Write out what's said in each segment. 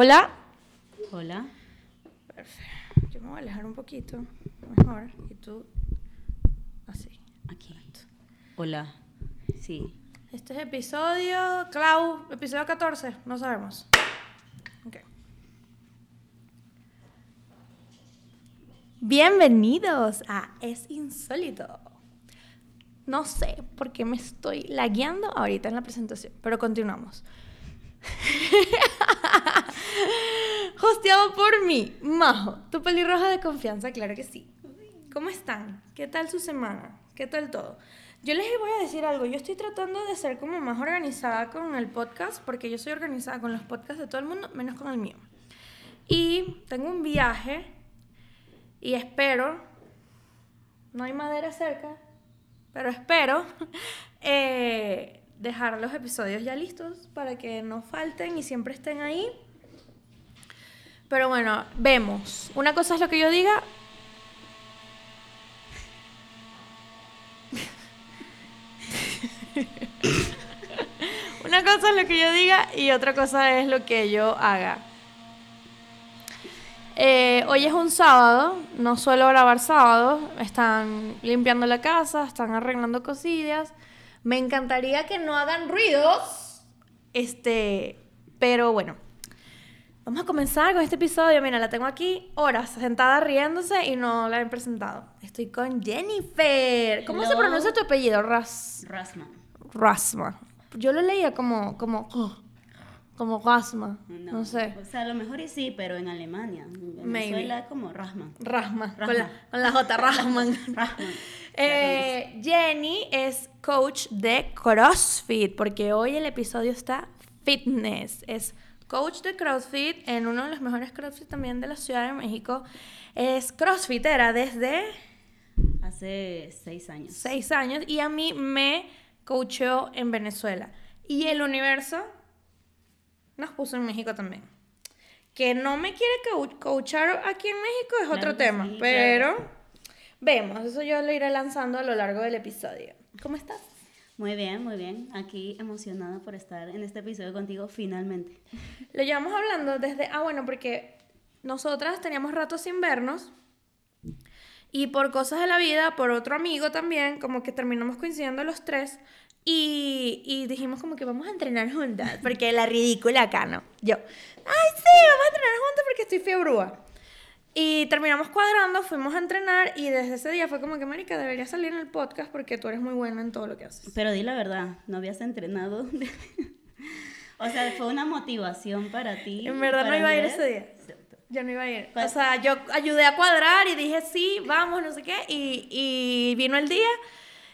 Hola. Hola. Perfecto. Yo me voy a alejar un poquito. Mejor. Y tú. Así. Aquí. Hola. Sí. Este es episodio. Clau. Episodio 14. No sabemos. Ok. Bienvenidos a Es Insólito. No sé por qué me estoy lagueando ahorita en la presentación, pero continuamos. Hosteado por mí, Majo, tu pelirroja de confianza, claro que sí. ¿Cómo están? ¿Qué tal su semana? ¿Qué tal todo? Yo les voy a decir algo, yo estoy tratando de ser como más organizada con el podcast, porque yo soy organizada con los podcasts de todo el mundo, menos con el mío. Y tengo un viaje y espero, no hay madera cerca, pero espero eh, dejar los episodios ya listos para que no falten y siempre estén ahí. Pero bueno, vemos. Una cosa es lo que yo diga. Una cosa es lo que yo diga y otra cosa es lo que yo haga. Eh, hoy es un sábado, no suelo grabar sábados, están limpiando la casa, están arreglando cosillas. Me encantaría que no hagan ruidos, este, pero bueno. Vamos a comenzar con este episodio. Mira, la tengo aquí horas sentada riéndose y no la he presentado. Estoy con Jennifer. ¿Cómo se pronuncia tu apellido? Ras Rasman. Rasma. Yo lo leía como como como Rasma, no, sé. O sea, a lo mejor y sí, pero en Alemania. En Maybe. Venezuela es como Rasman. Rasma, Con, Rasma. la, con la J, Rasman. Rasman. Eh, Jenny es coach de CrossFit, porque hoy el episodio está fitness. Es coach de CrossFit en uno de los mejores CrossFit también de la Ciudad de México. Es CrossFitera desde Hace seis años. seis años y a mí me coacheó en Venezuela. Y el universo nos puso en México también. Que no me quiere coachar aquí en México es otro tema, sí, pero claro. Vemos, eso yo lo iré lanzando a lo largo del episodio. ¿Cómo estás? Muy bien, muy bien. Aquí emocionada por estar en este episodio contigo finalmente. Lo llevamos hablando desde, ah bueno, porque nosotras teníamos rato sin vernos y por cosas de la vida, por otro amigo también, como que terminamos coincidiendo los tres y, y dijimos como que vamos a entrenar juntas, porque la ridícula acá, ¿no? Yo, ay sí, vamos a entrenar juntas porque estoy fiebrúa. Y terminamos cuadrando, fuimos a entrenar y desde ese día fue como que, Marica, deberías salir en el podcast porque tú eres muy buena en todo lo que haces. Pero di la verdad, no habías entrenado. o sea, fue una motivación para ti. En verdad no iba a ir ese día. Yo no iba a ir. O Pues- sea, yo ayudé a cuadrar y dije sí, vamos, no sé qué. Y, y vino el día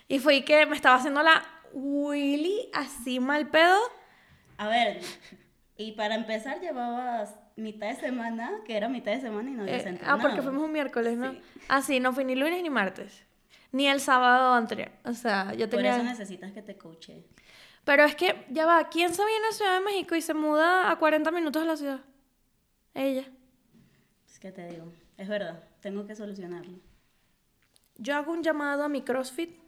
y fue que me estaba haciendo la Willy así mal pedo. A ver, y para empezar llevabas mitad de semana, que era mitad de semana y no habías Eh, ah, porque fuimos un miércoles, ¿no? Sí. Ah, sí, no fui ni lunes ni martes. Ni el sábado anterior. O sea, yo Por tenía. eso necesitas que te coache. Pero es que, ya va, ¿quién se viene a Ciudad de México y se muda a 40 minutos de la ciudad? Ella. Es que te digo, es verdad, tengo que solucionarlo. Yo hago un llamado a mi CrossFit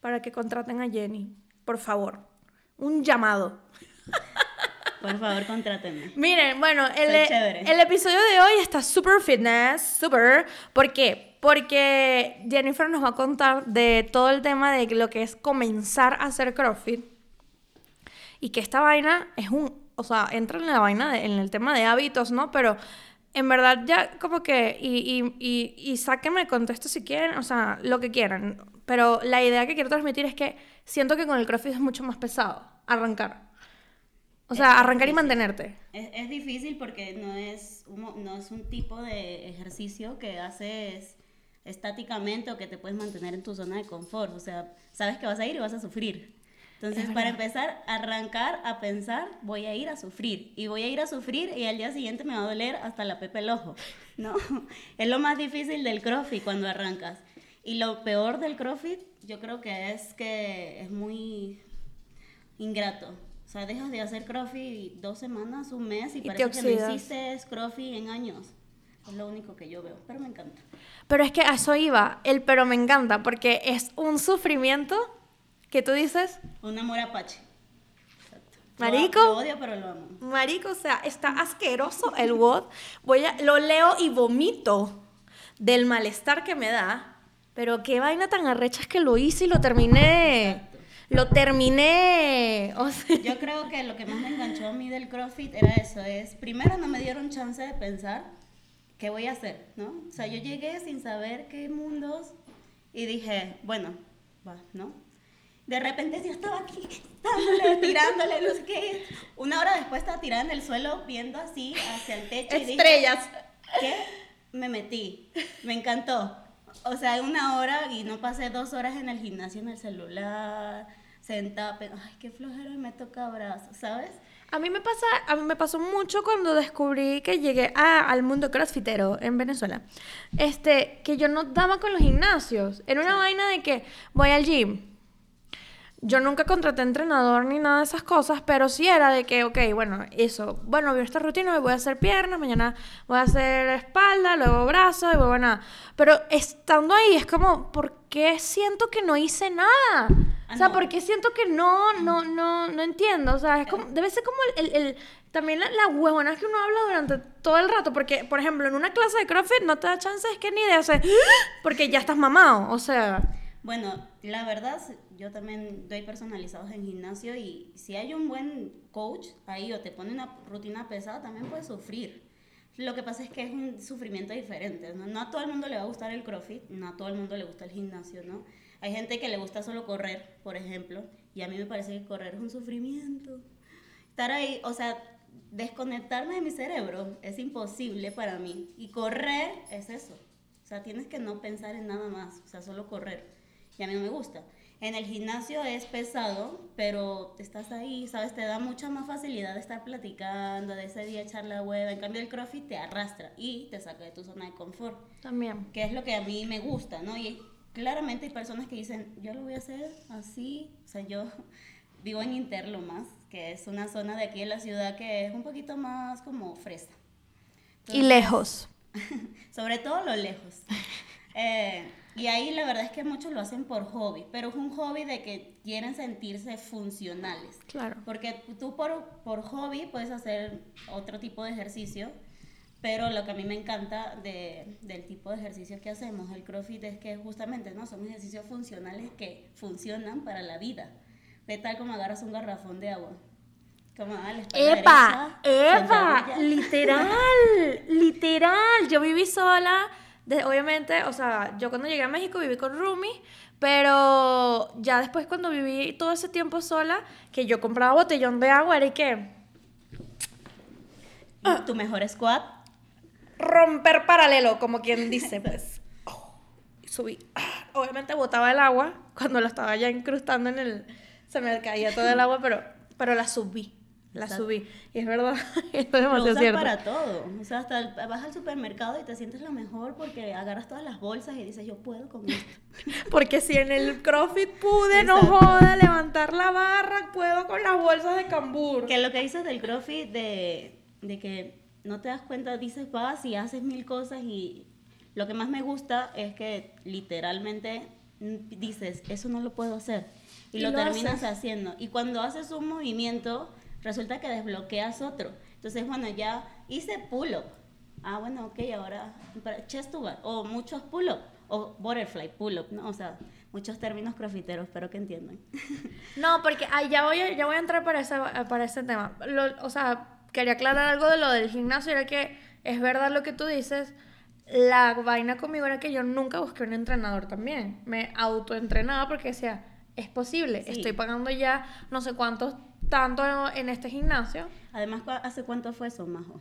para que contraten a Jenny. Por favor. Un llamado. Por favor, contrátenme. Miren, bueno, el, chévere. el episodio de hoy está super fitness, super. ¿Por qué? Porque Jennifer nos va a contar de todo el tema de lo que es comenzar a hacer CrossFit. Y que esta vaina es un, o sea, entra en la vaina, de- en el tema de hábitos, ¿no? Pero en verdad ya como que, y, y, y, y sáquenme el contexto si quieren, o sea, lo que quieran. Pero la idea que quiero transmitir es que siento que con el CrossFit es mucho más pesado arrancar. O sea, Es arrancar y difícil. mantenerte. Es, es difícil porque no es, un, no es un tipo de ejercicio que haces estáticamente o que te puedes mantener en tu zona de confort. O sea, sabes que vas a ir y vas a sufrir. Entonces, Es para empezar, arrancar a pensar, voy a ir a sufrir. Y voy a ir a sufrir y al día siguiente me va a doler hasta la pepe el ojo. ¿no? es lo más difícil del CrossFit cuando arrancas. Y lo peor del CrossFit, yo creo que es que es muy ingrato. O sea, dejas de hacer CrossFit dos semanas, un mes y, Y parece que no hiciste CrossFit en años. Es lo único que yo veo, pero me encanta. Pero es que a eso iba, el pero me encanta, porque es un sufrimiento que tú dices, Un amor apache. Exacto. Marico. Lo, odio, pero lo amo. Marico, o sea, está asqueroso el WOD. Voy a, lo leo y vomito del malestar que me da. Pero qué vaina tan arrecha es que lo hice y lo terminé. Lo terminé. O sea, Yo creo que lo que más me enganchó a mí del CrossFit era eso, es primero no me dieron chance de pensar qué voy a hacer, ¿no? O sea, yo llegué sin saber qué mundos y dije, bueno, va, ¿no? De repente yo estaba aquí, dándole, tirándole, no sé qué. Una hora después estaba tirada en el suelo viendo así hacia el techo y dije, estrellas. ¿qué? Me metí, me encantó. O sea, una hora y no pasé dos horas en el gimnasio en el celular, sentada, pero, ay, qué flojera, me toca brazos, ¿sabes? A mí me pasa, a mí me pasó mucho cuando descubrí que llegué a- al mundo crossfitero en Venezuela. Este, que yo no daba con los gimnasios. Era una vaina de que voy al gym. Yo nunca contraté entrenador ni nada de esas cosas, pero sí era de que, ok, bueno, eso, bueno, veo esta rutina, hoy voy a hacer piernas, mañana voy a hacer espalda, luego brazos y luego nada. Pero estando ahí es como, ¿por qué siento que no hice nada? Ah, o sea, no. ¿por qué siento que no, no, no, no entiendo? O sea, es como, debe ser como el, el- el- también la, la huevona que uno habla durante todo el rato, porque, por ejemplo, en una clase de CrossFit no te da chance es que ni de hacer, porque ya estás mamado, o sea... Bueno, la verdad, yo también doy personalizados en gimnasio y si hay un buen coach ahí o te pone una rutina pesada, también puedes sufrir. Lo que pasa es que es un sufrimiento diferente, ¿no? No a todo el mundo le va a gustar el CrossFit, no a todo el mundo le gusta el gimnasio, ¿no? Hay gente que le gusta solo correr, por ejemplo, y a mí me parece que correr es un sufrimiento. Estar ahí, o sea, desconectarme de mi cerebro es imposible para mí. Y correr es eso. O sea, tienes que no pensar en nada más, o sea, solo correr. Y a mí no me gusta. En el gimnasio es pesado, pero estás ahí, ¿sabes? Te da mucha más facilidad de estar platicando, de ese día echar la hueva. En cambio, el CrossFit te arrastra y te saca de tu zona de confort, También. que es lo que a mí me gusta, ¿no? Y claramente hay personas que dicen, yo lo voy a hacer así. O sea, yo vivo en Interlomas, que es una zona de aquí en la ciudad que es un poquito más como fresa. Y lejos. Sobre todo lo lejos. Eh, y ahí la verdad es que muchos lo hacen por hobby, pero es un hobby de que quieren sentirse funcionales. Claro. Porque tú por, por hobby puedes hacer otro tipo de ejercicio, pero lo que a mí me encanta de- del tipo de ejercicio que hacemos, el CrossFit, es que justamente ¿no? son ejercicios funcionales que funcionan para la vida. De tal como agarras un garrafón de agua. Como ah, ¡Epa! ¡Epa! Literal, literal. Yo viví sola, de- obviamente, o sea, yo cuando llegué a México viví con Rumi, pero ya después cuando viví todo ese tiempo sola, que yo compraba botellón de agua, era y que tu mejor squat romper paralelo, como quien dice, pues. Oh, subí. Obviamente botaba el agua cuando la estaba ya incrustando en el... Se me caía todo el agua, pero, pero la subí. La Exacto. subí. Y es verdad, esto es Lo demasiado usas cierto. para todo. O sea, hasta el- vas al supermercado y te sientes lo mejor porque agarras todas las bolsas y dices, yo puedo con esto. Porque si en el CrossFit pude, no Exacto. joda, levantar la barra, puedo con las bolsas de cambur. Que lo que dices del CrossFit, de, de que no te das cuenta, dices vas y haces mil cosas y lo que más me gusta es que literalmente dices, eso no lo puedo hacer. Y, Y lo, lo terminas haces. haciendo. Y cuando haces un movimiento, resulta que desbloqueas otro. Entonces, bueno, ya hice pull-up. Ah, bueno, ok, ahora chest to o muchos pull-up, o butterfly pull-up, ¿no? O sea, muchos términos crofiteros, espero que entiendan. No, porque ay, ya, voy a, ya voy a entrar para ese, para ese tema. Lo- o sea, quería aclarar algo de lo del gimnasio, era que es verdad lo que tú dices. La vaina conmigo era que yo nunca busqué un entrenador también. Me autoentrenaba porque decía, es posible, Sí. estoy pagando ya no sé cuántos, tanto en este gimnasio, Además, ¿cu- ¿hace cuánto fue eso, Majo?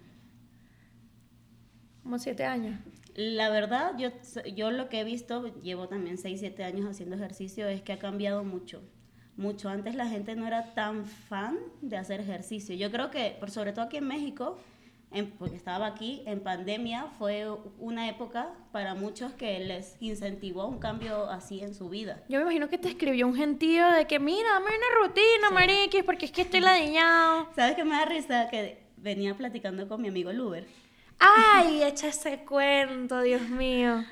como siete años. La verdad, yo, yo lo que he visto, llevo también 6, 7 años haciendo ejercicio, es que ha cambiado mucho. Mucho. Antes la gente no era tan fan de hacer ejercicio. Yo creo que, por sobre todo aquí en México, en- porque estaba aquí, en pandemia fue una época para muchos que les incentivó un cambio así en su vida. Yo me imagino que te escribió un gentío de que, mira, dame una rutina, Sí. mariquis, porque es que estoy ladillado. ¿Sabes qué me da risa? Que venía platicando con mi amigo Luber. Ay, echa ese cuento, Dios mío.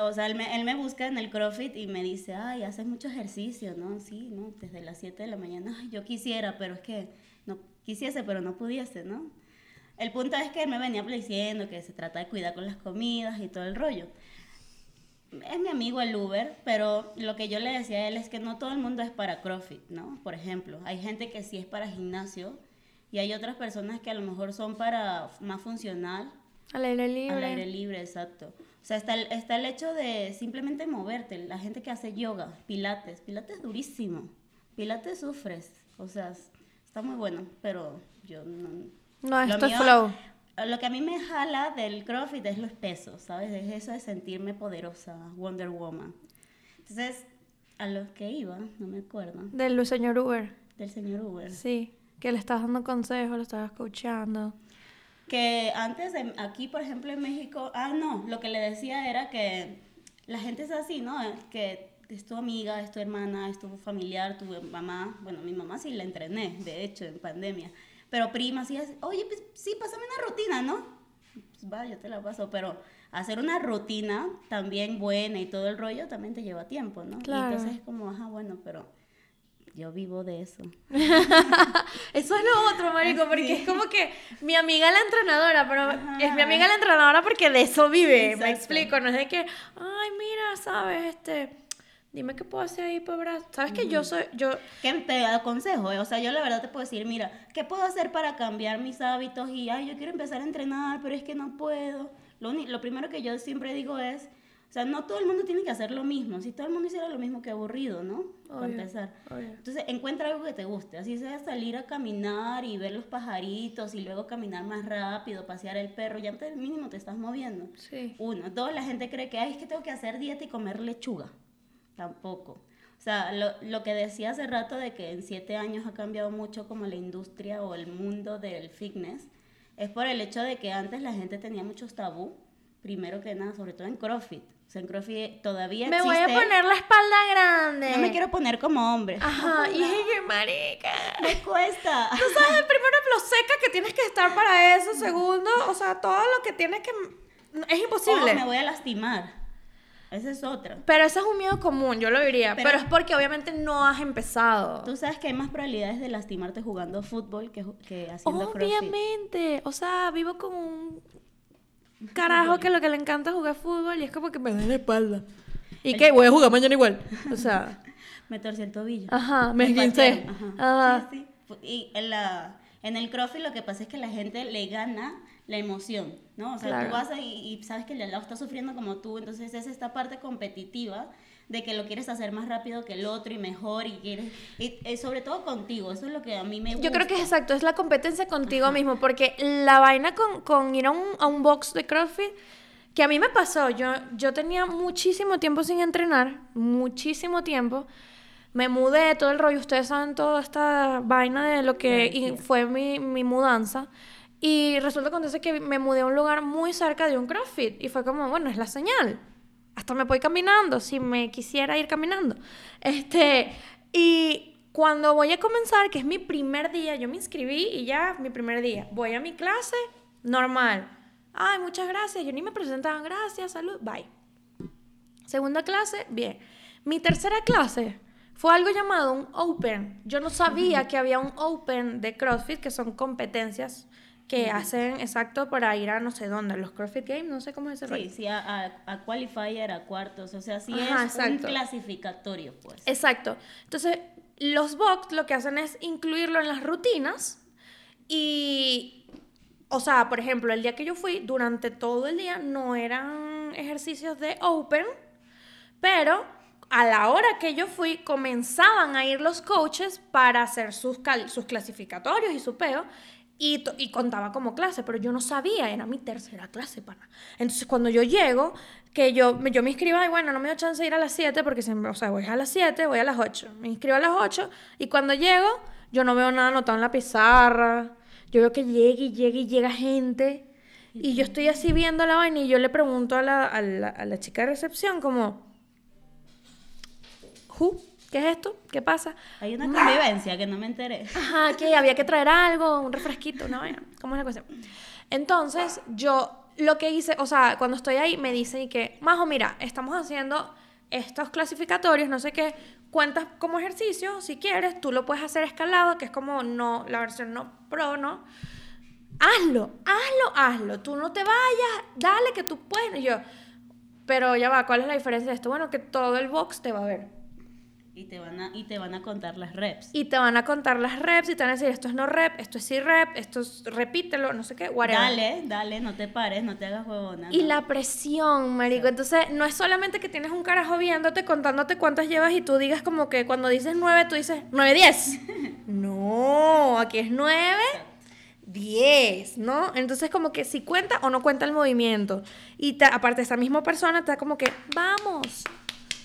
O sea, él me, él me busca en el CrossFit y me dice, ay, haces mucho ejercicio, ¿no? Sí, ¿no? Desde las 7 de la mañana, ay, yo quisiera, pero es que no quisiese, pero no pudiese, ¿no? El punto es que él me venía diciendo que se trata de cuidar con las comidas y todo el rollo. Es mi amigo el Uber, pero lo que yo le decía a él es que no todo el mundo es para CrossFit, ¿no? Por ejemplo, hay gente que sí es para gimnasio y hay otras personas que a lo mejor son para más funcional. Al aire libre. Al aire libre, exacto. O sea, está el, está el hecho de simplemente moverte. La gente que hace yoga, pilates. Pilates durísimo. Pilates sufres. O sea, está muy bueno, pero yo no... No, esto es flow. Lo que a mí me jala del CrossFit es los pesos, ¿sabes? Es eso de sentirme poderosa, Wonder Woman. Entonces, a los que iba, no me acuerdo. Del señor Uber. Del señor Uber. Sí, que le estás dando consejos, lo estabas escuchando. Que antes, aquí, por ejemplo, en México, ah, no, lo que le decía era que la gente es así, ¿no? Que es tu amiga, es tu hermana, es tu familiar, tu mamá. Bueno, mi mamá sí la entrené, de hecho, en pandemia. Pero prima, sí, oye, pues sí, pásame una rutina, ¿no? Pues va, yo te la paso, pero hacer una rutina también buena y todo el rollo también te lleva tiempo, ¿no? Claro. Y entonces es como, ajá, bueno, pero yo vivo de eso. eso es lo otro, marico, porque es como que mi amiga la entrenadora, pero es mi amiga la entrenadora porque de eso vive, me explico, no es de que, ay, mira, sabes, este, dime qué puedo hacer ahí para sabes que yo soy, yo... ¿Qué te aconsejo? Eh? O sea, yo la verdad te puedo decir, mira, ¿qué puedo hacer para cambiar mis hábitos? Y, ay, yo quiero empezar a entrenar, pero es que no puedo. Lo, lo primero que yo siempre digo es, sea, no todo el mundo tiene que hacer lo mismo. Si todo el mundo hiciera lo mismo, que aburrido, ¿no? Para empezar. Entonces, encuentra algo que te guste. Así sea salir a caminar y ver los pajaritos y luego caminar más rápido, pasear el perro. Ya te, mínimo te estás moviendo. Sí. Uno. Dos, la gente cree que, ay, es que tengo que hacer dieta y comer lechuga. Tampoco. O sea, lo, lo que decía hace rato de que en siete años ha cambiado mucho como la industria o el mundo del fitness, es por el hecho de que antes la gente tenía muchos tabú, primero que nada, sobre todo en CrossFit Sencrofi todavía Me voy a poner la espalda grande. No me quiero poner como hombre. Ajá, y que marica. Me cuesta. Tú sabes, primero lo seca que tienes que estar para eso, segundo, o sea, todo lo que tienes que... Es imposible. Oh, me voy a lastimar. Esa es otra. Pero ese es un miedo común, yo lo diría. Pero, pero, es porque obviamente no has empezado. Tú sabes que hay más probabilidades de lastimarte jugando fútbol que, que haciendo Obviamente. O sea, vivo con un carajo que lo que le encanta es jugar fútbol y es como que me da la espalda. ¿Y qué? Voy a jugar mañana igual. O sea. me torcí el tobillo. Ajá, me esguincé. Ajá. Sí, sí. Y en, la, en el crossfit lo que pasa es que la gente le gana la emoción, ¿no? O sea, tú vas y, y, sabes que el lado está sufriendo como tú, entonces es esta parte competitiva de que lo quieres hacer más rápido que el otro y mejor y quieres y, eh, sobre todo contigo eso es lo que a mí me gusta yo creo que es exacto es la competencia contigo mismo porque la vaina con, con ir a un, a un, box de CrossFit que a mí me pasó yo yo tenía muchísimo tiempo sin entrenar muchísimo tiempo me mudé todo el rollo ustedes saben toda esta vaina de lo que fue mi, mi mudanza y resulta que me mudé a un lugar muy cerca de un CrossFit y fue como bueno es la señal hasta me voy caminando, si me quisiera ir caminando. Este, y cuando voy a comenzar, que es mi primer día, yo me inscribí y ya, mi primer día, voy a mi clase, normal. Ay, muchas gracias, yo ni me presentaban, gracias, salud, bye. Segunda clase, bien. Mi tercera clase fue algo llamado un Open. Yo no sabía que había un Open de CrossFit, que son competencias que hacen exacto para ir a no sé dónde, los CrossFit Games, no sé cómo es ese Sí, sí, a, a, Qualifier, a cuartos, o sea, sí es un clasificatorio, pues. Exacto. Entonces, los box lo que hacen es incluirlo en las rutinas y, o sea, por ejemplo, el día que yo fui, durante todo el día no eran ejercicios de Open, pero a la hora que yo fui, comenzaban a ir los coaches para hacer sus, sus clasificatorios y su peo. Y, y, contaba como clase, pero yo no sabía, era mi tercera clase, pana. Entonces, cuando yo llego, que yo, yo me inscribo, y bueno, no me dio chance de ir a las 7, porque, siempre, o sea, voy a las 7, voy a las 8. Me inscribo a las 8, y cuando llego, yo no veo nada anotado en la pizarra. Yo veo que llega y llega y llega gente. Y yo estoy así viendo la vaina, y yo le pregunto a la, a la, a la chica de recepción, como, ¿Who? ¿qué es esto? ¿Qué pasa? Hay una convivencia que no me enteré. Ajá, que había que traer algo, un refresquito, una vaina. ¿Cómo es la cuestión? Entonces, yo lo que hice, o sea, cuando estoy ahí, me dicen que, Majo, mira, estamos haciendo estos clasificatorios, no sé qué, cuentas como ejercicio, si quieres, tú lo puedes hacer escalado, que es como no, la versión no pro, ¿no? Hazlo, hazlo, hazlo. Tú no te vayas, dale que tú puedes. Y yo, pero ya va, ¿cuál es la diferencia de esto? Bueno, que todo el box te va a ver. Y te, van a, y te van a contar las reps. Y te van a contar las reps y te van a decir, esto es no rep, esto es sí rep, esto es repítelo, no sé qué, whatever. Dale, dale, no te pares, no te hagas huevona. Y no. la presión, marico. Entonces, no es solamente que tienes un carajo viéndote, contándote cuántas llevas y tú digas como que cuando dices nueve, tú dices nueve, diez. no, aquí es nueve, diez, ¿no? Entonces, como que si cuenta o no cuenta el movimiento. Y te- aparte, esa misma persona da como que, vamos,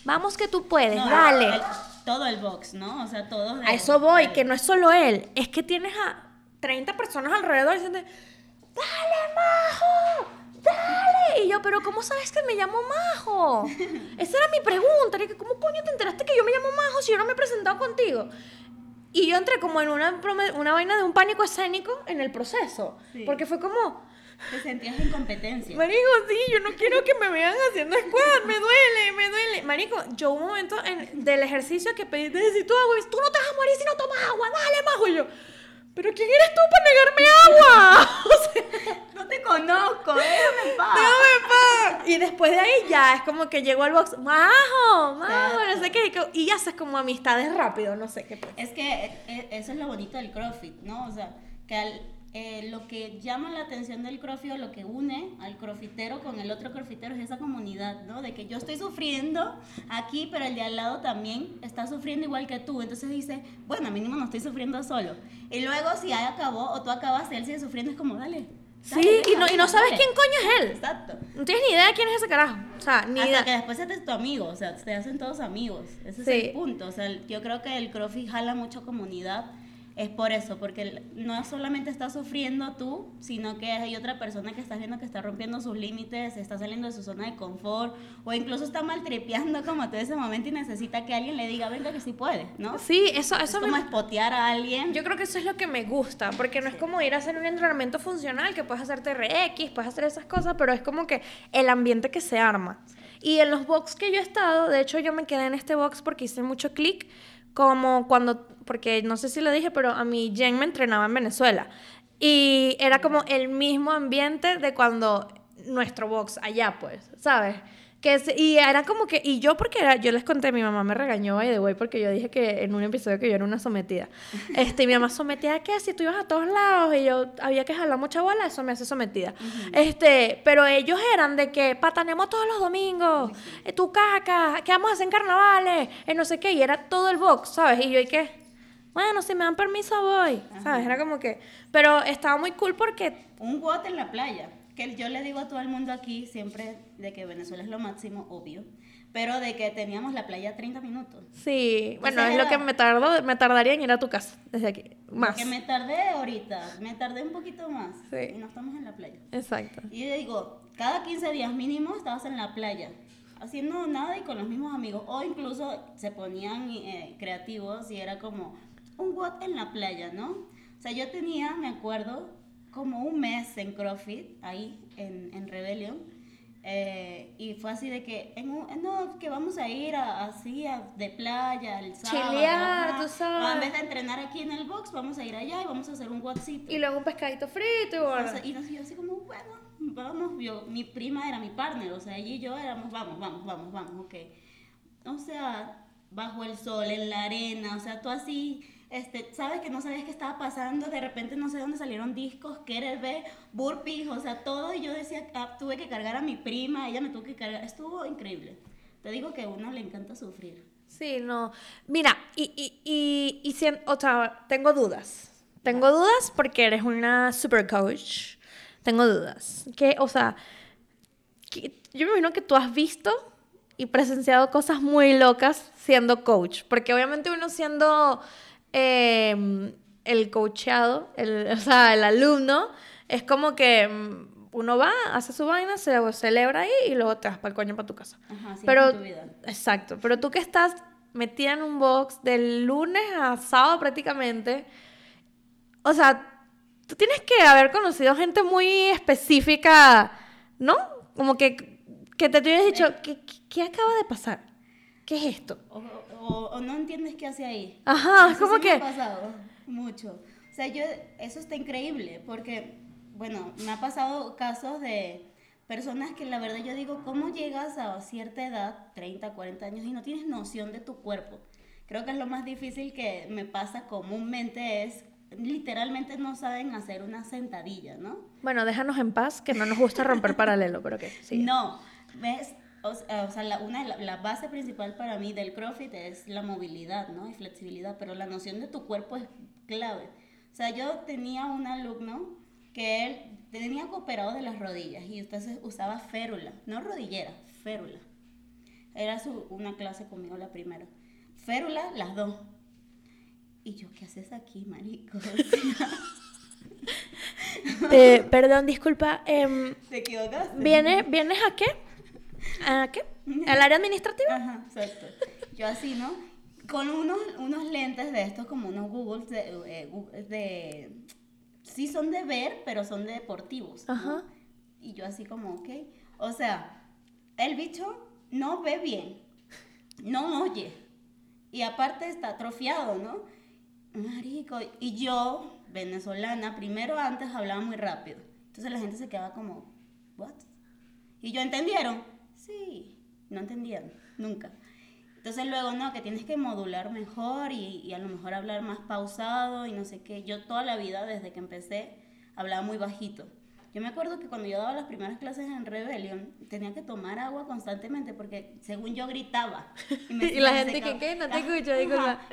vamos que tú puedes, No, dale. el- todo el box, ¿no? O sea, todos. A eso voy, dale. que no es solo él, es que tienes a 30 personas alrededor diciendo, dale, Majo, dale. Y yo, pero ¿cómo sabes que me llamo Majo? Esa era mi pregunta, era que, ¿cómo coño te enteraste que yo me llamo Majo si yo no me he presentado contigo? Y yo entré como en una, una vaina de un pánico escénico en el proceso, Sí. porque fue como... Te sentías en competencia. Marico, sí, yo no quiero que me vean haciendo squat, me duele, me duele. Marico, yo hubo un momento en- del ejercicio que pedí, necesito agua, tú no te vas a morir si no tomas agua, dale, majo. Y yo, ¿pero quién eres tú para negarme agua? O sea, No te conozco, déjame en paz. déjame en paz. Y después de ahí ya es como que llegó al box, majo, majo, no sé qué, y haces como amistades rápido, no sé qué. pues. Es que eh, eso es lo bonito del CrossFit, ¿no? O sea, que al- eh, lo que llama la atención del CrossFit o lo que une al crossfitero con el otro crossfitero es esa comunidad, ¿no? De que yo estoy sufriendo aquí, pero el de al lado también está sufriendo igual que tú. Entonces dice, bueno, mínimo no estoy sufriendo solo. Y luego si ahí acabó o tú acabas él sigue sufriendo, es como, dale. dale, Sí, y no, y no sabes dale". quién coño es él. Exacto. No tienes ni idea de quién es ese carajo. O sea, ni Hasta idea. que después se te es tu amigo, o sea, te hacen todos amigos. Ese Sí. es el punto. O sea, yo creo que el CrossFit jala mucho comunidad. Es por eso, porque no solamente estás sufriendo tú, sino que hay otra persona que estás viendo que está rompiendo sus límites, está saliendo de su zona de confort, o incluso está maltripeando como tú ese momento y necesita que alguien le diga, venga que sí puede, ¿no? Sí, eso, Es eso como me, espotear a alguien. Yo creo que eso es lo que me gusta, porque no es como ir a hacer un entrenamiento funcional, que puedes hacer TRX, puedes hacer esas cosas, pero es como que el ambiente que se arma. Y en los box que yo he estado, de hecho yo me quedé en este box porque hice mucho clic, como cuando, porque no sé si lo dije, pero a mí Jen me entrenaba en Venezuela. Y era como el mismo ambiente de cuando nuestro box allá, pues, ¿sabes? Que es- y era como que, y yo porque era, yo les conté, mi mamá me regañó by the way porque yo dije que en un episodio que yo era una sometida. Este, y mi mamá sometida a qué, si tú ibas a todos lados y yo había que jalar mucha bola, eso me hace sometida. Este, pero ellos eran de que pataneamos todos los domingos, eh, tu caca, que vamos a hacer en carnavales, eh, no sé qué, y era todo el box, ¿sabes? Y yo, ¿y qué? Bueno, si me dan permiso voy, ¿sabes? Era como que, pero estaba muy cool porque Un WOT en la playa. Que yo le digo a todo el mundo aquí siempre de que Venezuela es lo máximo, obvio. Pero de que teníamos la playa 30 minutos. Sí, bueno, sea, es lo que me tardó, me tardaría en ir a tu casa desde aquí. Más. Que me tardé ahorita, me tardé un poquito más. Sí. Y no estamos en la playa. Exacto. Y yo digo, cada 15 días mínimo estabas en la playa, haciendo nada y con los mismos amigos. O incluso se ponían eh, creativos y era como un what en la playa, ¿no? O sea, yo tenía, me acuerdo, como un mes en CrossFit, ahí en, en Rebellion. eh, y fue así de que, en un- no, que vamos a ir a- así a- de playa el sábado. Chilear, ajá. tú sabes. En vez de entrenar aquí en el box, vamos a ir allá y vamos a hacer un WhatsApp. Y luego un pescadito frito y bueno. Y nos yo así como, bueno, vamos, yo, mi prima era mi partner, o sea, ella y yo éramos, vamos, vamos, vamos, vamos, ok. O sea, bajo el sol, en la arena, o sea, tú así, este, sabes que no sabías qué estaba pasando, de repente no sé dónde salieron discos, KRB, burpees, o sea, todo, y yo decía, ah, tuve que cargar a mi prima, ella me tuvo que cargar, estuvo increíble. Te digo que a uno le encanta sufrir. Sí, no. Mira, y, y, y, y sien- o sea, tengo dudas. Tengo dudas porque eres una super coach. Tengo dudas. Que, o sea, que- yo me imagino que tú has visto y presenciado cosas muy locas siendo coach. Porque obviamente uno siendo eh, el coachado, el, o sea, el alumno, es como que mm, uno va, hace su vaina, se celebra ahí y luego te vas para el coño para tu casa. Ajá, así Pero, tu vida. exacto, pero tú que estás metida en un box del lunes a sábado prácticamente, o sea, tú tienes que haber conocido gente muy específica, ¿no? Como que, que te hubieras dicho, ¿qué, qué, qué acaba de pasar? ¿Qué es esto? O, o, no entiendes qué hace ahí. Ajá, como sí que... Me ha pasado mucho. O sea, yo, eso está increíble, porque, bueno, me ha pasado casos de personas que la verdad yo digo, ¿cómo llegas a cierta edad, 30, 40 años, y no tienes noción de tu cuerpo? Creo que es lo más difícil que me pasa comúnmente es literalmente no saben hacer una sentadilla, ¿no? Bueno, déjanos en paz, que no nos gusta romper paralelo, pero que sí. No, ves, o, sea, la, una, la, base principal para mí del CrossFit es la movilidad, ¿no? Y flexibilidad, pero la noción de tu cuerpo es clave. O sea, yo tenía un alumno que él tenía cooperado de las rodillas y entonces usaba férula, no rodillera, férula. Era su, una clase conmigo la primera. Férula, las dos. Y yo, ¿qué haces aquí, marico? eh, perdón, disculpa. Eh, ¿Te equivocaste? ¿Vienes a qué? ¿A qué? ¿Al área administrativa? Ajá, exacto. Yo así, ¿no? Con unos, unos lentes de estos, como unos Google de, eh, de, Sí son de ver, pero son de deportivos. Ajá. Y yo así como, ok. O sea, el bicho no ve bien, no oye. Y aparte está atrofiado, ¿no? Marico. Y yo, venezolana, primero antes hablaba muy rápido. Entonces la gente se quedaba como, ¿what? Y yo, ¿entendieron? Sí, no entendían, nunca. Entonces luego, no, que tienes que modular mejor y, y, a lo mejor hablar más pausado y no sé qué. Yo toda la vida, desde que empecé, hablaba muy bajito. Yo me acuerdo que cuando yo daba las primeras clases en Rebellion, tenía que tomar agua constantemente porque según yo gritaba. Y, la gente que, ¿qué? No te escucho,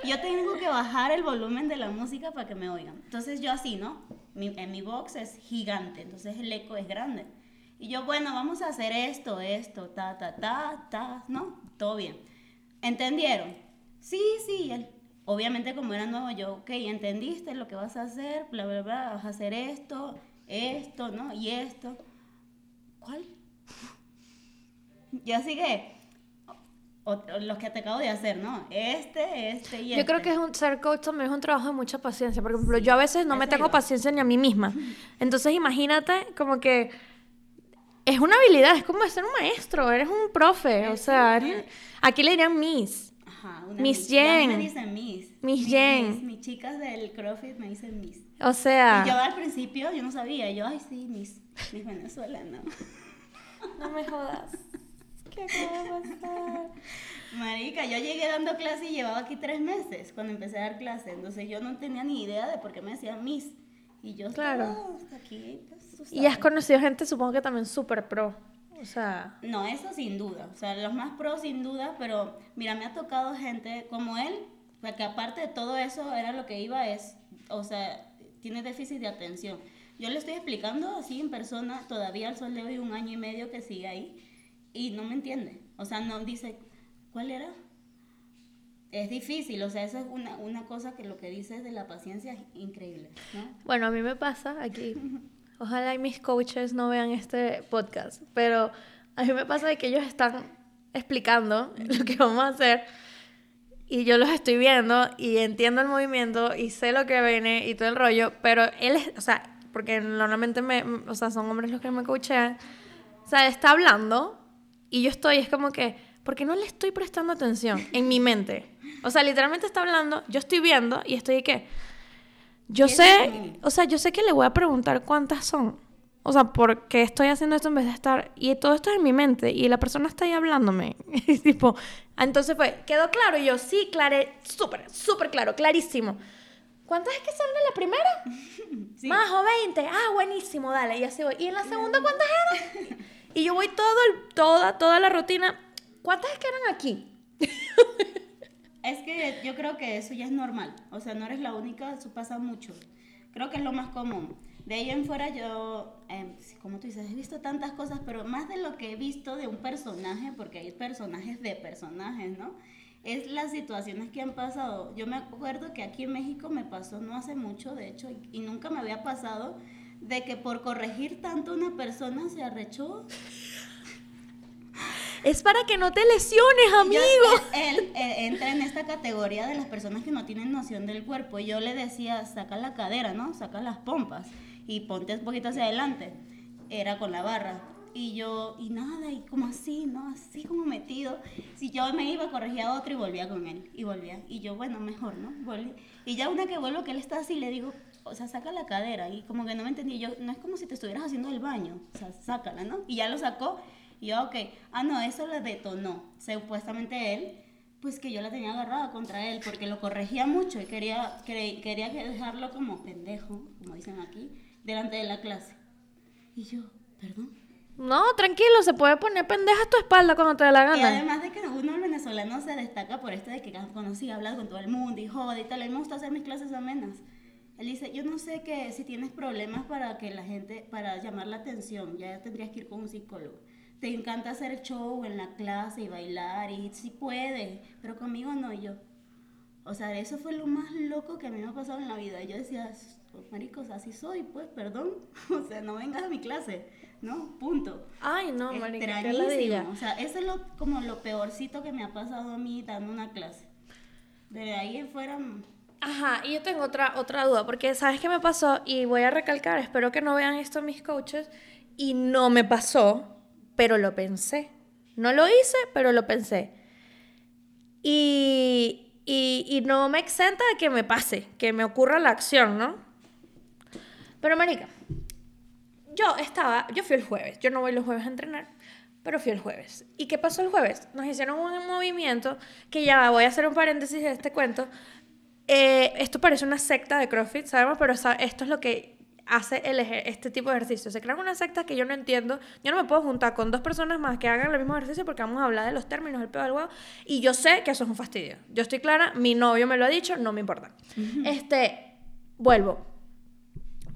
Yo tengo que bajar el volumen de la música para que me oigan. Entonces yo así, ¿no? en mi box es gigante, entonces el eco es grande. Y yo, bueno, vamos a hacer esto, esto, ta, ta, ta, ta, ¿no? Todo bien. ¿Entendieron? Sí, sí. obviamente como era nuevo, yo, ok, ¿entendiste lo que vas a hacer? Bla, bla, bla, vas a hacer esto, esto, ¿no? Y esto. ¿Cuál? Y así que, los que te acabo de hacer, ¿no? Este, este y este. Yo creo que es un, ser coach también es un trabajo de mucha paciencia. Por ejemplo, yo a veces no me tengo paciencia ni a mí misma. Entonces imagínate como que es una habilidad, es como ser un maestro, eres un profe. O sea, aquí le dirían Miss. Ajá, una Miss Jen. me dicen Miss. Miss Jen. Mis, chicas del CrossFit me dicen Miss. O sea. Y yo al principio yo no sabía, yo, ay, sí, Miss, Miss Venezuela, No me jodas. ¿Qué acaba de pasar? Marica, yo llegué dando clase y llevaba aquí tres meses cuando empecé a dar clase. Entonces yo no tenía ni idea de por qué me decían Miss. Y yo claro. hasta aquí. Pues, y has conocido gente, supongo que también súper pro. O sea. No, eso sin duda. O sea, los más pros sin duda, pero mira, me ha tocado gente como él, porque aparte de todo eso, era lo que iba, es, o sea, tiene déficit de atención. Yo le estoy explicando así en persona, todavía al sol de hoy, un año y medio que sigue ahí, y no me entiende. O sea, no dice, ¿cuál era? Es difícil, o sea, eso es una, una cosa que lo que dices de la paciencia es increíble. ¿no? Bueno, a mí me pasa aquí. Ojalá y mis coaches no vean este podcast, pero a mí me pasa de que ellos están explicando lo que vamos a hacer y yo los estoy viendo y entiendo el movimiento y sé lo que viene y todo el rollo, pero él es, o sea, porque normalmente me, o sea, son hombres los que me coachean, o sea, está hablando y yo estoy, es como que, porque no le estoy prestando atención en mi mente. O sea, literalmente está hablando, yo estoy viendo y estoy que, yo sé, o sea, yo sé que le voy a preguntar cuántas son. O sea, ¿por qué estoy haciendo esto en vez de estar? Y todo esto es en mi mente y la persona está ahí hablándome. Y tipo, entonces fue, ¿quedó claro? Y yo, sí, claro, súper, súper claro, clarísimo. ¿Cuántas es que son de la primera? Más o 20. Ah, buenísimo, dale, y así voy. ¿Y en la segunda cuántas eran? Y yo voy todo toda, toda la rutina. ¿Cuántas es que eran aquí? Es que yo creo que eso ya es normal. O sea, no eres la única, eso pasa mucho. Creo que es lo más común. De ahí en fuera yo, eh, como tú dices, he visto tantas cosas, pero más de lo que he visto de un personaje, porque hay personajes de personajes, ¿no? Es las situaciones que han pasado. Yo me acuerdo que aquí en México me pasó no hace mucho, de hecho, y, nunca me había pasado, de que por corregir tanto una persona se arrechó. Es para que no te lesiones, amigo. él eh, entra en esta categoría de las personas que no tienen noción del cuerpo. Y yo le decía, saca la cadera, ¿no? Saca las pompas y ponte un poquito hacia adelante. Era con la barra. y yo, y nada, y como así, ¿no? Así como metido. Si yo me iba, corregía a otro y volvía con él, y volvía. Y yo, bueno, mejor, ¿no? Volví. Y ya una que vuelvo que él está así, le digo, o sea, saca la cadera, y como que no me entendí, yo, no es como si te estuvieras haciendo el baño, o sea, sácala, ¿no? Y ya lo sacó, y yo, ok, ah, no, eso le detonó, supuestamente él, pues que yo la tenía agarrada contra él, porque lo corregía mucho y quería, quería, quería dejarlo como pendejo, como dicen aquí, delante de la clase. Y yo, perdón. No, tranquilo, se puede poner pendeja a tu espalda cuando te dé la Y gana. además de que uno venezolano se destaca por esto de que conocí, hablar con todo el mundo y joder y tal, a mí me gusta hacer mis clases amenas. Él dice, yo no sé que si tienes problemas para que la gente, para llamar la atención, ya tendrías que ir con un psicólogo. Te encanta hacer show en la clase y bailar y sí puedes, pero conmigo no yo. O sea, eso fue lo más loco que a mí me ha pasado en la vida. Yo decía, maricos, así soy, pues, perdón. O sea, no vengas a mi clase, ¿no? Punto. Ay, no, marica, qué Extrañísimo. O sea, eso es lo, como lo peorcito que me ha pasado a mí dando una clase. De ahí en fuera, mm, Ajá, y yo tengo otra, otra duda, porque ¿sabes qué me pasó? Y voy a recalcar, espero que no vean esto mis coaches, y no me pasó, pero lo pensé. No lo hice, pero lo pensé. Y, y, no me exenta de que me pase, que me ocurra la acción, ¿no? Pero, Marica, yo estaba, yo fui el jueves, yo no voy los jueves a entrenar, pero fui el jueves. ¿Y qué pasó el jueves? Nos hicieron un movimiento que ya voy a hacer un paréntesis de este cuento. Eh, esto parece una secta de CrossFit, sabemos, pero esto es lo que hace el este tipo de ejercicio. Se crean una secta que yo no entiendo. Yo no me puedo juntar con dos personas más que hagan el mismo ejercicio porque vamos a hablar de los términos, el pedo del huevo. Y yo sé que eso es un fastidio. Yo estoy clara, mi novio me lo ha dicho, no me importa. Este, vuelvo.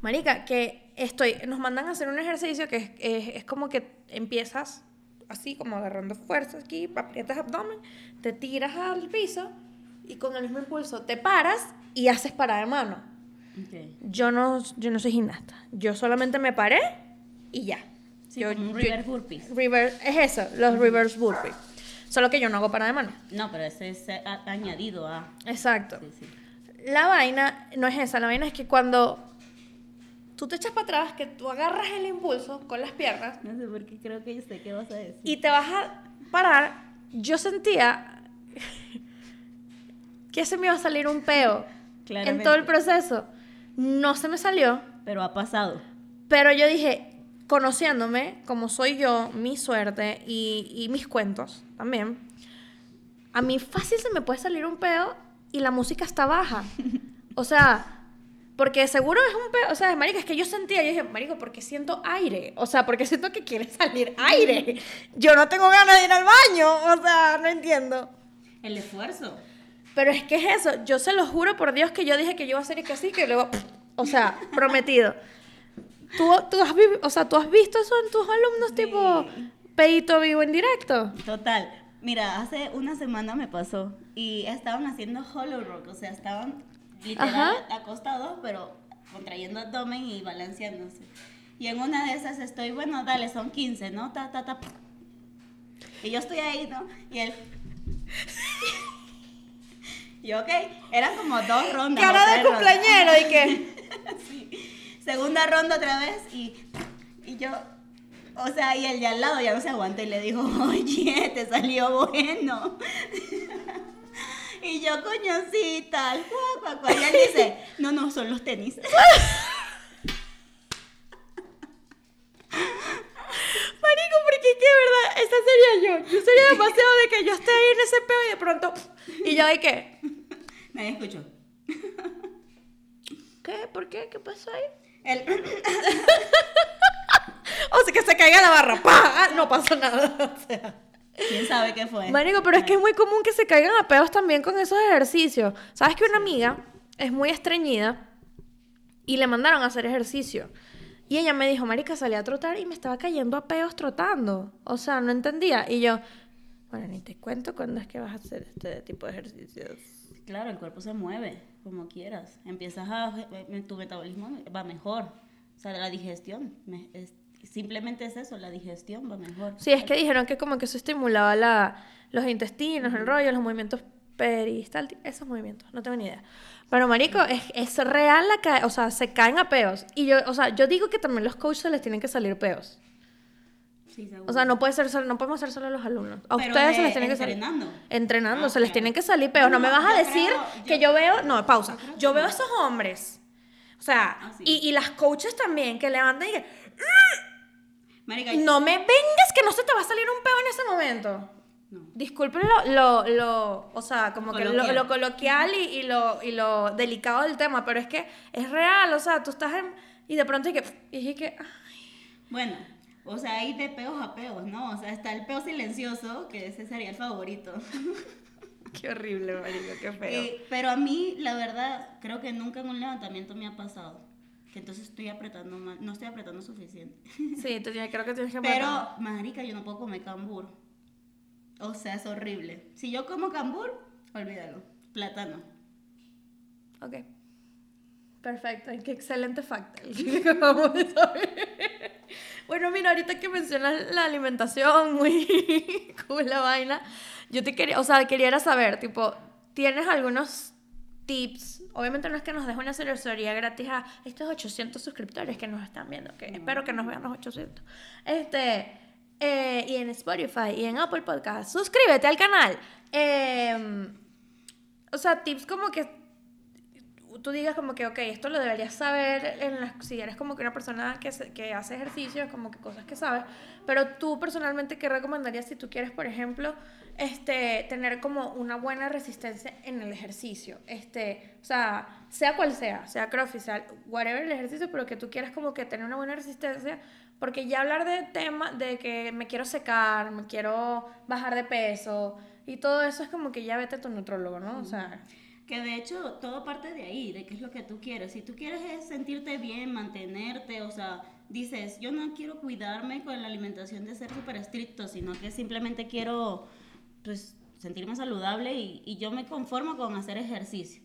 Marica, que estoy, nos mandan a hacer un ejercicio que es, es- es como que empiezas así, como agarrando fuerza aquí, aprietas abdomen, te tiras al piso y con el mismo impulso te paras y haces parada de mano. Yo no, yo no soy gimnasta. Yo solamente me paré y ya. Sí, yo, como un reverse burpees. reverse- es eso, los reverse burpees. Solo que yo no hago parada de mano. No, pero ese es eh, añadido a. Exacto. Sí, sí. La vaina no es esa, la vaina es que cuando tú te echas para atrás, que tú agarras el impulso con las piernas No sé por qué creo que yo sé qué vas a decir. y te vas a parar, yo sentía que se me iba a salir un peo en Claramente. todo el proceso. No se me salió, Pero ha pasado. pero yo dije, conociéndome como soy yo, mi suerte y, y mis cuentos también, a mí fácil se me puede salir un peo y la música está baja. O sea, porque seguro es un peo, o sea, marica, es que yo sentía, yo dije, marico, porque siento aire, o sea, porque siento que quiere salir aire. Yo no tengo ganas de ir al baño, o sea, no entiendo. El esfuerzo. Pero es que es eso, yo se lo juro por Dios que yo dije que yo iba a hacer y que así, que luego, o sea, prometido. ¿Tú, tú, has, o sea, ¿Tú has visto eso en tus alumnos, tipo, pedito vivo en directo? Total. Mira, hace una semana me pasó y estaban haciendo hollow rock, o sea, estaban literal Ajá. acostados, pero contrayendo abdomen y balanceándose. Y en una de esas estoy, bueno, dale, son 15, ¿no? Ta, ta, ta. Y yo estoy ahí, ¿no? Y él... y ok, eran como dos rondas. Cara de rondas. cumpleañero y que... Sí. Segunda ronda otra vez y, y yo, o sea, y el de al lado ya no se aguanta y le dijo, oye, te salió bueno. y yo, coño, sí, tal, cuá, cuá, cuá. Y él dice, no, no, son los tenis. Marico, porque qué verdad, esa sería yo. Yo sería demasiado de que yo esté ahí en ese peo y de pronto... Y yo de qué. Nadie escuchó. ¿Qué? ¿Por qué? ¿Qué pasó ahí? Él, O sea, que se caiga la barra. ¡Pah! Ah, No pasó nada. O sea... ¿Quién sabe qué fue? Marico, pero es que es muy común que se caigan a pedos también con esos ejercicios. ¿Sabes que una amiga es muy estreñida y le mandaron a hacer ejercicio? Y ella me dijo, Marica, salí a trotar y me estaba cayendo a pedos trotando. O sea, no entendía. Y yo, bueno, ni te cuento cuándo es que vas a hacer este tipo de ejercicios. Claro, el cuerpo se mueve, como quieras. Empiezas a... eh, Tu metabolismo va mejor. O sea, la digestión. es- simplemente es eso, la digestión va mejor. Sí, es que dijeron que como que eso estimulaba la, los intestinos, el rollo, los movimientos peristal, esos movimientos, no tengo ni idea. Pero marico, es, es real la o sea, se caen a peos. Y yo, o sea, yo digo que también los coaches se les tienen que salir peos. Sí, seguro. O sea, no puede ser solo, no podemos ser solo los alumnos. A Pero ustedes se les tiene que salir. entrenando. Entrenando, Ah, se les tienen que salir peos. No, No, me vas a decir creo- que yo- yo veo. No, pausa. yo veo a esos hombres. O sea, Ah, sí. y, y las coaches también que levantan y que. Marica, No me vengas que no se te va a salir un peo en ese momento. No. Disculpen lo, lo, lo- o sea, como que lo, Coloquial. lo coloquial y, y lo, y lo delicado del tema, pero es que es real, o sea, tú estás en, y de pronto y que, y que, Bueno, o sea, hay de peos a peos, ¿no? O sea, está el peo silencioso, que ese sería el favorito. qué horrible, marico, qué feo. Eh, pero a mí, la verdad, creo que nunca en un levantamiento me ha pasado. Que entonces estoy apretando mal, no estoy apretando suficiente. Sí, tú tienes- creo que tienes que Pero, apretar. marica, yo no puedo comer cambur. O sea, es horrible. Si yo como cambur, olvídalo. Plátano. Ok. Perfecto, qué excelente que acabamos de saber. Bueno, mira, ahorita que mencionas la alimentación, muy cool la vaina, yo te quería, o sea, quería saber, tipo, ¿tienes algunos tips? Obviamente no es que nos deje una asesoría gratis a estos 800 suscriptores que nos están viendo, que espero que nos vean los 800. Este, eh, y en Spotify y en Apple Podcast, suscríbete al canal. Em, o sea, tips como que tú digas como que, ok, esto lo deberías saber en las, si eres como que una persona que, que hace ejercicio, como que cosas que sabes, pero tú personalmente, ¿qué recomendarías si tú quieres, por ejemplo, este, tener como una buena resistencia en el ejercicio? Este, o sea, sea cual sea, sea crossfit, sea whatever el ejercicio, pero que tú quieras como que tener una buena resistencia, porque ya hablar de tema, de que me quiero secar, me quiero bajar de peso, y todo eso es como que ya vete a tu nutrólogo, ¿no? O sea... Que de hecho todo parte de ahí, de qué es lo que tú quieres. Si tú quieres es sentirte bien, mantenerte, o sea, dices, yo no quiero cuidarme con la alimentación de ser súper estricto, sino que simplemente quiero, pues, sentirme saludable y, y yo me conformo con hacer ejercicio.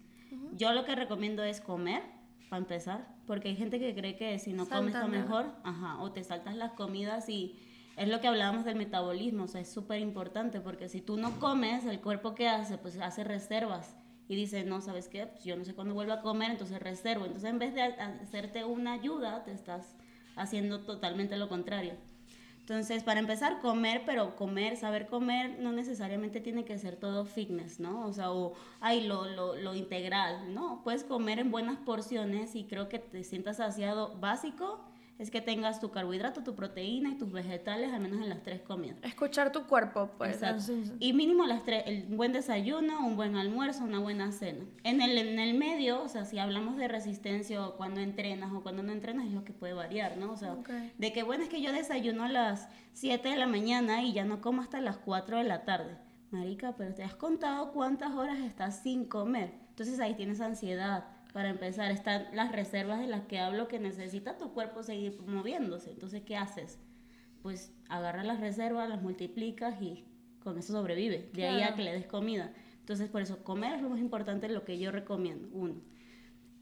Yo lo que recomiendo es comer, para empezar, porque hay gente que cree que si no comes está mejor, ajá, o te saltas las comidas y es lo que hablábamos del metabolismo, o sea, es súper importante porque si tú no comes, el cuerpo que hace, pues hace reservas y dice, no, ¿sabes qué? Pues yo no sé cuándo vuelvo a comer, entonces reservo. Entonces en vez de ha- hacerte una ayuda, te estás haciendo totalmente lo contrario. Entonces, para empezar, comer, pero comer, saber comer, no necesariamente tiene que ser todo fitness, ¿no? O sea, o, ay, lo, lo, lo integral, ¿no? Puedes comer en buenas porciones y creo que te sientas saciado. Básico es que tengas tu carbohidrato, tu proteína y tus vegetales, al menos en las tres comidas. Escuchar tu cuerpo, pues. Exacto. Y mínimo las tres, el buen desayuno, un buen almuerzo, una buena cena. En el, en el medio, o sea, si hablamos de resistencia o cuando entrenas o cuando no entrenas, es lo que puede variar, ¿no? O sea, de que bueno es que yo desayuno a las 7 de la mañana y ya no como hasta las 4 de la tarde. Marica, pero te has contado cuántas horas estás sin comer. Entonces ahí tienes ansiedad. Para empezar, están las reservas de las que hablo que necesita tu cuerpo seguir moviéndose. Entonces, ¿qué haces? Pues agarra las reservas, las multiplicas y con eso sobrevive. De ahí a que le des comida. Entonces, por eso, comer es lo más importante, lo que yo recomiendo. Uno.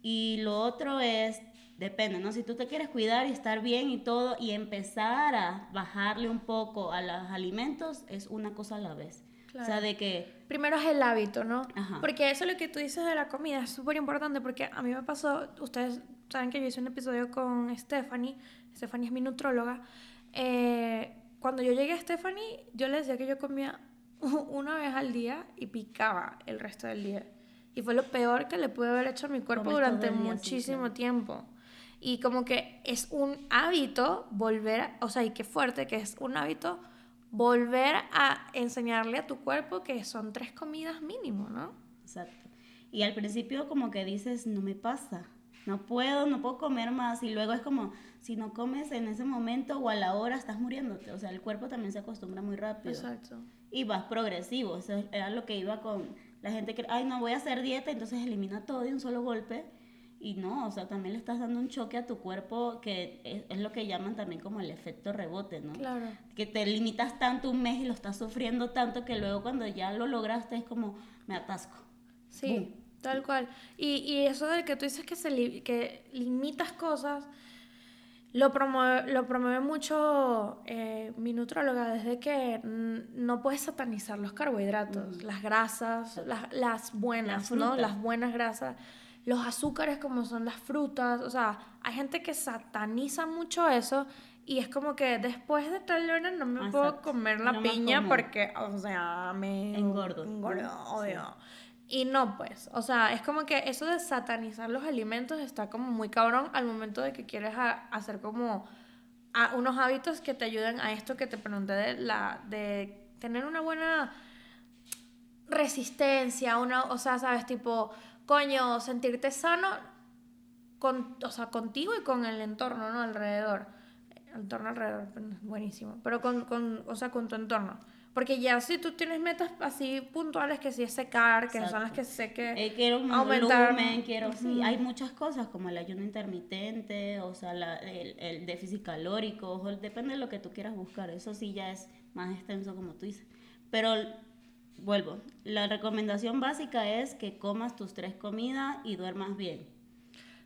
Y lo otro es, depende, ¿no? Si tú te quieres cuidar y estar bien y todo, y empezar a bajarle un poco a los alimentos, es una cosa a la vez. O sea, Claro. de que, Primero es el hábito, ¿no? Ajá. Porque eso lo que tú dices de la comida es súper importante porque a mí me pasó, ustedes saben que yo hice un episodio con Stephanie, Stephanie es mi nutróloga, eh, cuando yo llegué a Stephanie, yo le decía que yo comía una vez al día y picaba el resto del día. Y fue lo peor que le pude haber hecho a mi cuerpo Comes durante día, sí, muchísimo claro. tiempo. Y como que es un hábito volver, a- o sea, y qué fuerte que es un hábito volver a enseñarle a tu cuerpo que son tres comidas mínimo, ¿no? Exacto. Y al principio como que dices, no me pasa, no puedo, no puedo comer más. Y luego es como, si no comes en ese momento o a la hora, estás muriéndote. O sea, el cuerpo también se acostumbra muy rápido. Exacto. Y vas progresivo. Eso era lo que iba con la gente que, ay, no voy a hacer dieta, entonces elimina todo de un solo golpe. Y no, o sea, también le estás dando un choque a tu cuerpo que es, es lo que llaman también como el efecto rebote, ¿no? Claro. que te limitas tanto un mes y lo estás sufriendo tanto que luego cuando ya lo lograste es como me atasco. Sí, Boom. tal cual. Y, y eso de que tú dices que, se li- que limitas cosas, lo promueve, lo promueve mucho eh, mi nutróloga desde que mm, no puedes satanizar los carbohidratos, las grasas, las, las buenas, Las ¿no? Las buenas grasas, los azúcares como son las frutas, o sea, hay gente que sataniza mucho eso Y es como que después de tal hora no me puedo comer la piña porque, o sea, me Engordo. engordo, Sí. obvio. Y no, pues, o sea, es como que eso de satanizar los alimentos está como muy cabrón al momento de que quieres hacer como a unos hábitos que te ayuden a esto que te pregunté de la de tener una buena resistencia, una, o sea, sabes, tipo, coño, sentirte sano con, o sea, contigo y con el entorno, ¿no? Alrededor. El entorno alrededor, pues, buenísimo. Pero con, con, o sea, con tu entorno. Porque ya si tú tienes metas así puntuales que sí es secar, que son las Exacto. que sé que Eh, quiero un aumentar. volumen, quiero, sí, hay muchas cosas como el ayuno intermitente, o sea, la- el, el déficit calórico, o depende de lo que tú quieras buscar, eso sí ya es más extenso como tú dices. Pero vuelvo, la recomendación básica es que comas tus tres comidas y duermas bien.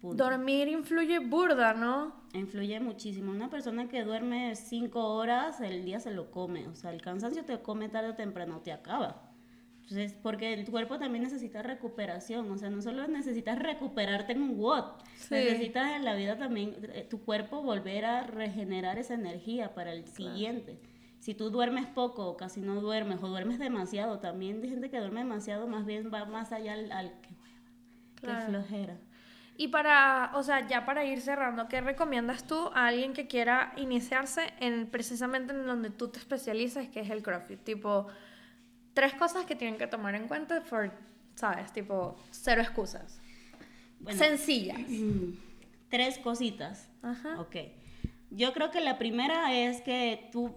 Punto. Dormir influye burda, ¿no? Influye muchísimo. Una persona que duerme cinco horas, el día se lo come. O sea, el cansancio te come tarde o temprano, te acaba. Entonces, porque el cuerpo también necesita recuperación. O sea, no solo necesitas recuperarte en un WOD, Sí. necesitas en la vida también eh, tu cuerpo volver a regenerar esa energía para el siguiente. Si tú duermes poco o casi no duermes, o duermes demasiado, también hay gente que duerme demasiado, más bien va más allá al, al que hueva, Claro. que flojera. Y para, o sea, ya para ir cerrando, ¿qué recomiendas tú a alguien que quiera iniciarse en precisamente en donde tú te especializas, que es el CrossFit? Tipo, tres cosas que tienen que tomar en cuenta, for, ¿sabes? Tipo, cero excusas. Bueno, Sencillas. tres cositas. Ajá. Ok. Yo creo que la primera es que tú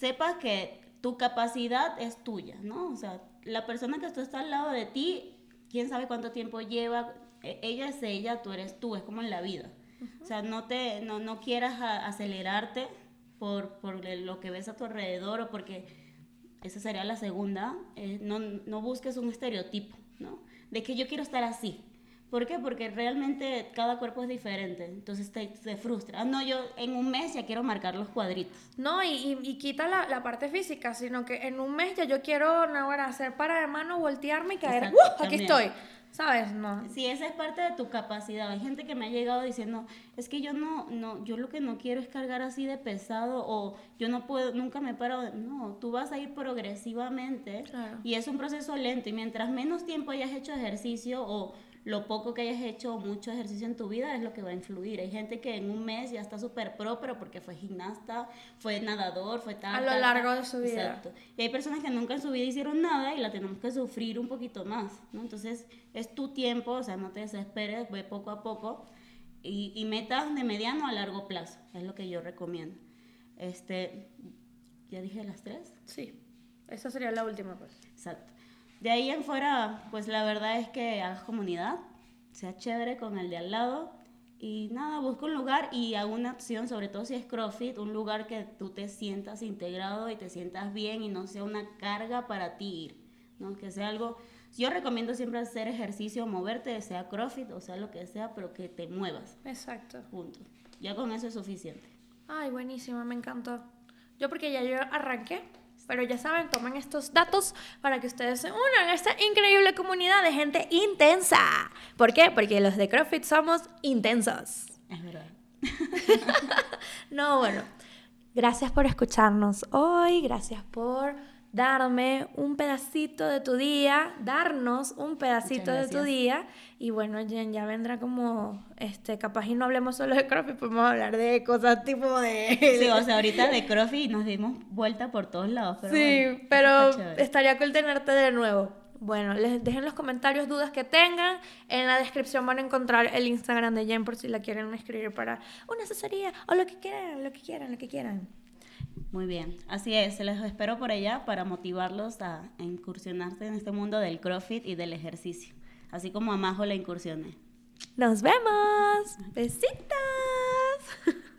sepas que tu capacidad es tuya, ¿no? O sea, la persona que tú está al lado de ti, quién sabe cuánto tiempo lleva, e- ella es ella, tú eres tú, es como en la vida. O sea, no, te, no, no quieras a- acelerarte por, por lo que ves a tu alrededor o porque esa sería la segunda, eh, no, no busques un estereotipo, ¿no? De que yo quiero estar así. ¿Por qué? Porque realmente cada cuerpo es diferente, entonces te, te frustra. Ah, no, yo en un mes ya quiero marcar los cuadritos. No, y, y, y quita la, la parte física, sino que en un mes ya yo quiero ahora hacer para de mano, voltearme y caer. Exacto, ¡Uh! Aquí estoy. ¿Sabes? No. Sí, esa es parte de tu capacidad. Hay gente que me ha llegado diciendo, es que yo no, no, yo lo que no quiero es cargar así de pesado o yo no puedo, nunca me paro. de-". No, tú vas a ir progresivamente Claro. y es un proceso lento y mientras menos tiempo hayas hecho ejercicio o lo poco que hayas hecho o mucho ejercicio en tu vida es lo que va a influir. Hay gente que en un mes ya está súper pro, pero porque fue gimnasta, fue nadador, fue tal. A lo largo de su vida. Exacto. Y hay personas que nunca en su vida hicieron nada y la tenemos que sufrir un poquito más, ¿no? Entonces, es tu tiempo, o sea, no te desesperes, ve poco a poco y, y metas de mediano a largo plazo, es lo que yo recomiendo. Este, ¿ya dije las tres? Sí. Esa sería la última, pues. Exacto. De ahí en fuera, pues la verdad es que hagas comunidad, sea chévere con el de al lado y nada, busca un lugar y haga una opción, sobre todo si es CrossFit, un lugar que tú te sientas integrado y te sientas bien y no sea una carga para ti ir, ¿no? Que sea algo... Yo recomiendo siempre hacer ejercicio, moverte, sea CrossFit o sea lo que sea, pero que te muevas, Exacto. punto. Ya con eso es suficiente. Ay, buenísimo, me encantó. Yo porque ya yo arranqué, pero ya saben, tomen estos datos para que ustedes se unan a esta increíble comunidad de gente intensa. ¿Por qué? Porque los de CrossFit somos intensos. Es verdad. No, bueno, gracias por escucharnos hoy, gracias por darme un pedacito de tu día, darnos un pedacito de tu día. Y bueno, Jen, ya vendrá como, este, capaz y no hablemos solo de CrossFit, podemos hablar de cosas tipo de... Sí, o sea, ahorita de CrossFit nos dimos vuelta por todos lados. Pero sí, bueno, pero estaría cool tenerte de nuevo. Bueno, les dejen en los comentarios dudas que tengan. En la descripción van a encontrar el Instagram de Jen por si la quieren escribir para una asesoría o lo que quieran, lo que quieran, lo que quieran. Muy bien, así es, les espero por allá para motivarlos a, a incursionarse en este mundo del CrossFit y del ejercicio, así como a Majo la incursioné. Nos vemos. Besitos.